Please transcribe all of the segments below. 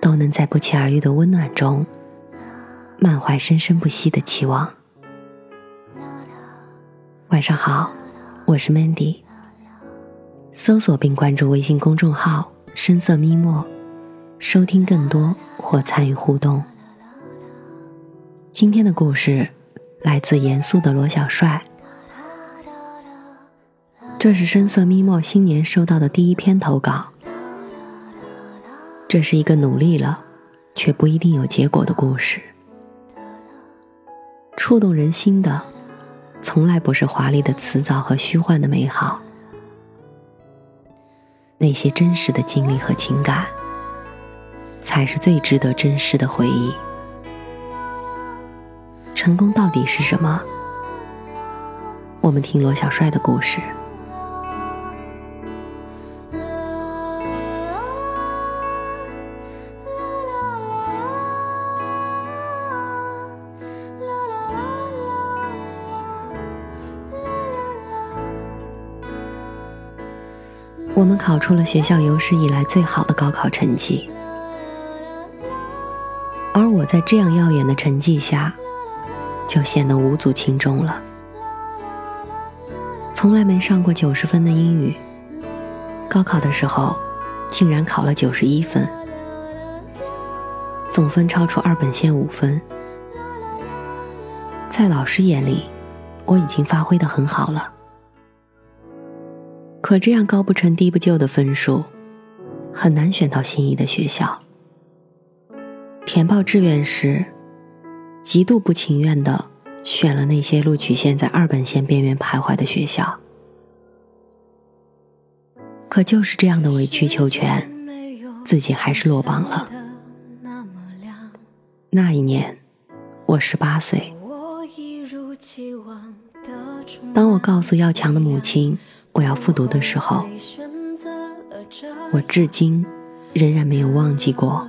都能在不期而遇的温暖中，满怀生生不息的期望。晚上好，我是 Mandy。搜索并关注微信公众号“深色咪墨”，收听更多或参与互动。今天的故事来自严肃的罗小帅。这是深色咪墨新年收到的第一篇投稿。这是一个努力了，却不一定有结果的故事。触动人心的，从来不是华丽的辞藻和虚幻的美好，那些真实的经历和情感，才是最值得珍视的回忆。成功到底是什么？我们听罗小帅的故事。我们考出了学校有史以来最好的高考成绩，而我在这样耀眼的成绩下，就显得无足轻重了。从来没上过九十分的英语，高考的时候竟然考了九十一分，总分超出二本线五分。在老师眼里，我已经发挥的很好了。可这样高不成低不就的分数，很难选到心仪的学校。填报志愿时，极度不情愿的选了那些录取线在二本线边缘徘徊的学校。可就是这样的委曲求全，自己还是落榜了。那一年，我十八岁。当我告诉要强的母亲。我要复读的时候，我至今仍然没有忘记过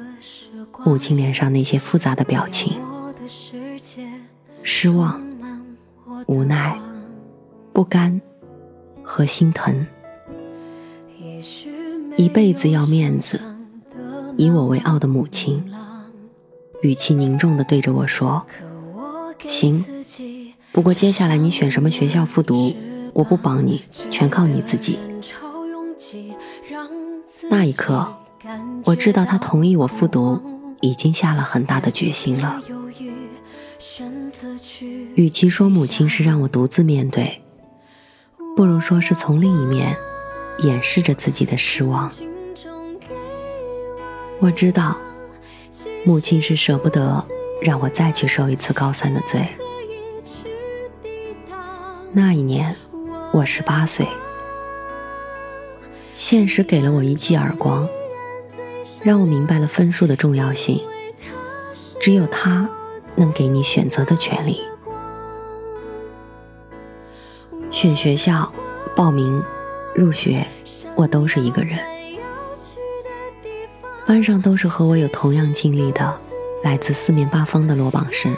母亲脸上那些复杂的表情：失望、无奈、不甘和心疼。一辈子要面子、以我为傲的母亲，语气凝重地对着我说：“行，不过接下来你选什么学校复读？”我不帮你，全靠你自己。那一刻，我知道他同意我复读，已经下了很大的决心了。与其说母亲是让我独自面对，不如说是从另一面掩饰着自己的失望。我知道，母亲是舍不得让我再去受一次高三的罪。那一年。我十八岁，现实给了我一记耳光，让我明白了分数的重要性。只有他能给你选择的权利。选学校、报名、入学，我都是一个人。班上都是和我有同样经历的，来自四面八方的落榜生，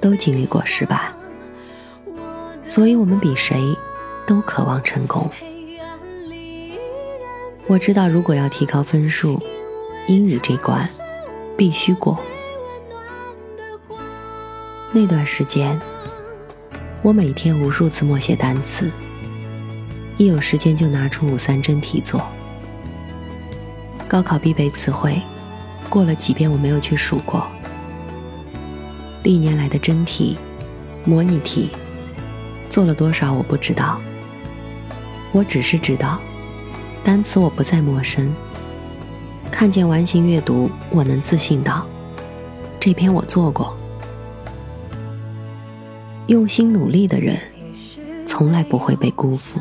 都经历过失败。所以，我们比谁都渴望成功。我知道，如果要提高分数，英语这关必须过。那段时间，我每天无数次默写单词，一有时间就拿出五三真题做。高考必备词汇，过了几遍我没有去数过。历年来的真题、模拟题。做了多少我不知道，我只是知道，单词我不再陌生。看见完形阅读，我能自信到，这篇我做过。用心努力的人，从来不会被辜负。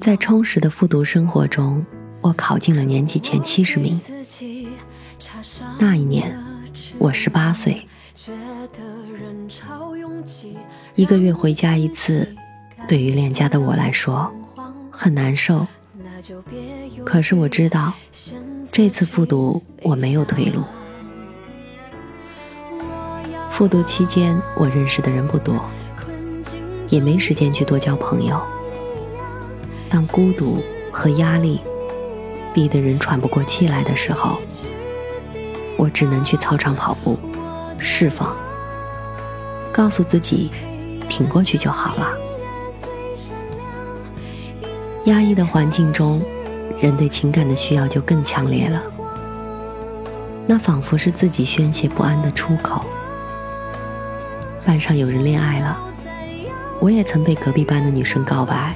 在充实的复读生活中，我考进了年级前七十名。那一年，我十八岁。觉得人潮一个月回家一次，对于恋家的我来说很难受。可是我知道，这次复读我没有退路。复读期间，我认识的人不多，也没时间去多交朋友。当孤独和压力逼得人喘不过气来的时候，我只能去操场跑步，释放，告诉自己，挺过去就好了。压抑的环境中，人对情感的需要就更强烈了。那仿佛是自己宣泄不安的出口。班上有人恋爱了，我也曾被隔壁班的女生告白。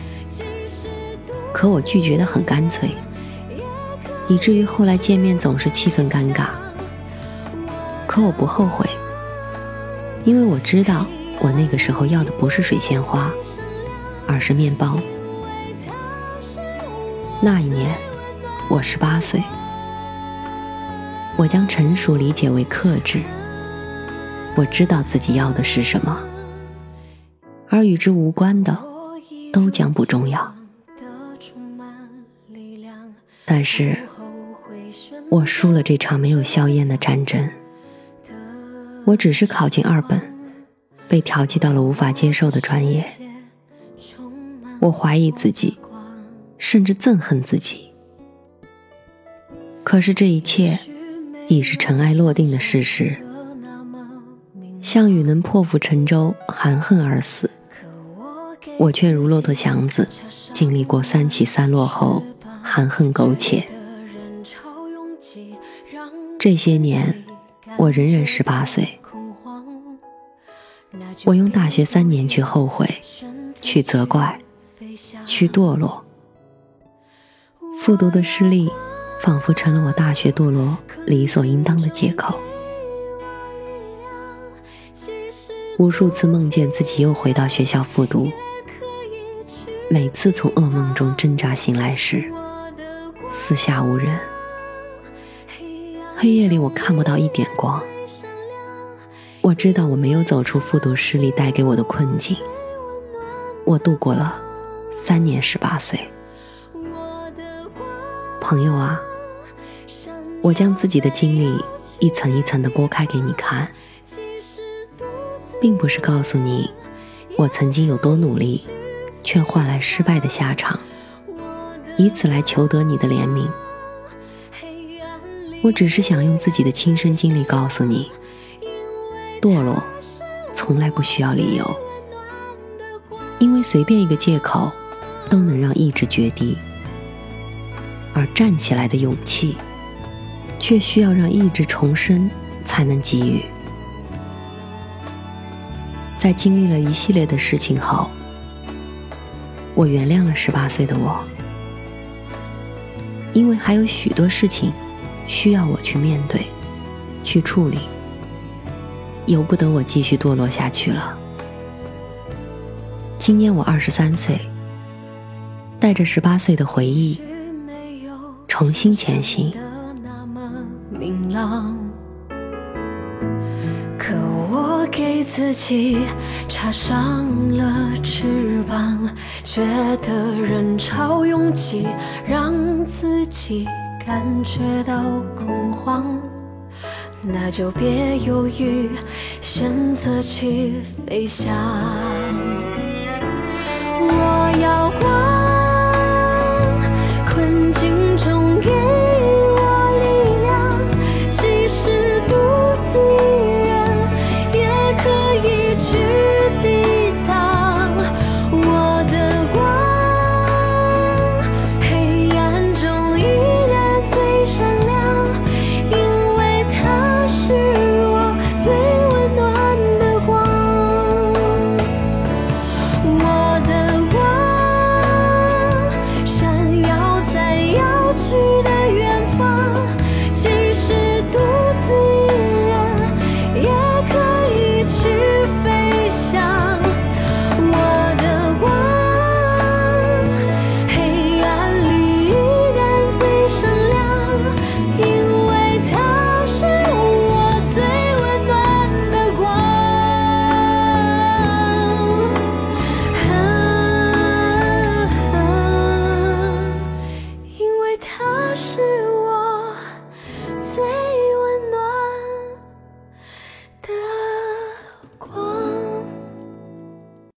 可我拒绝的很干脆，以至于后来见面总是气氛尴尬。可我不后悔，因为我知道我那个时候要的不是水仙花，而是面包。那一年，我十八岁，我将成熟理解为克制。我知道自己要的是什么，而与之无关的，都将不重要。但是，我输了这场没有硝烟的战争。我只是考进二本，被调剂到了无法接受的专业。我怀疑自己，甚至憎恨自己。可是这一切，已是尘埃落定的事实。项羽能破釜沉舟，含恨而死，我却如骆驼祥子，经历过三起三落后。含恨苟且，这些年我仍然十八岁。我用大学三年去后悔，去责怪，去堕落。复读的失利，仿佛成了我大学堕落理所应当的借口。无数次梦见自己又回到学校复读，每次从噩梦中挣扎醒来时。四下无人，黑夜里我看不到一点光。我知道我没有走出复读失利带给我的困境。我度过了三年十八岁。朋友啊，我将自己的经历一层一层的剥开给你看，并不是告诉你我曾经有多努力，却换来失败的下场。以此来求得你的怜悯，我只是想用自己的亲身经历告诉你：堕落从来不需要理由，因为随便一个借口都能让意志决堤，而站起来的勇气却需要让意志重生才能给予。在经历了一系列的事情后，我原谅了十八岁的我。因为还有许多事情需要我去面对、去处理，由不得我继续堕落下去了。今年我二十三岁，带着十八岁的回忆，重新前行。可我给自己插上了翅膀，觉得人潮拥挤，让自己感觉到恐慌，那就别犹豫，选择去飞翔。我要光。去的。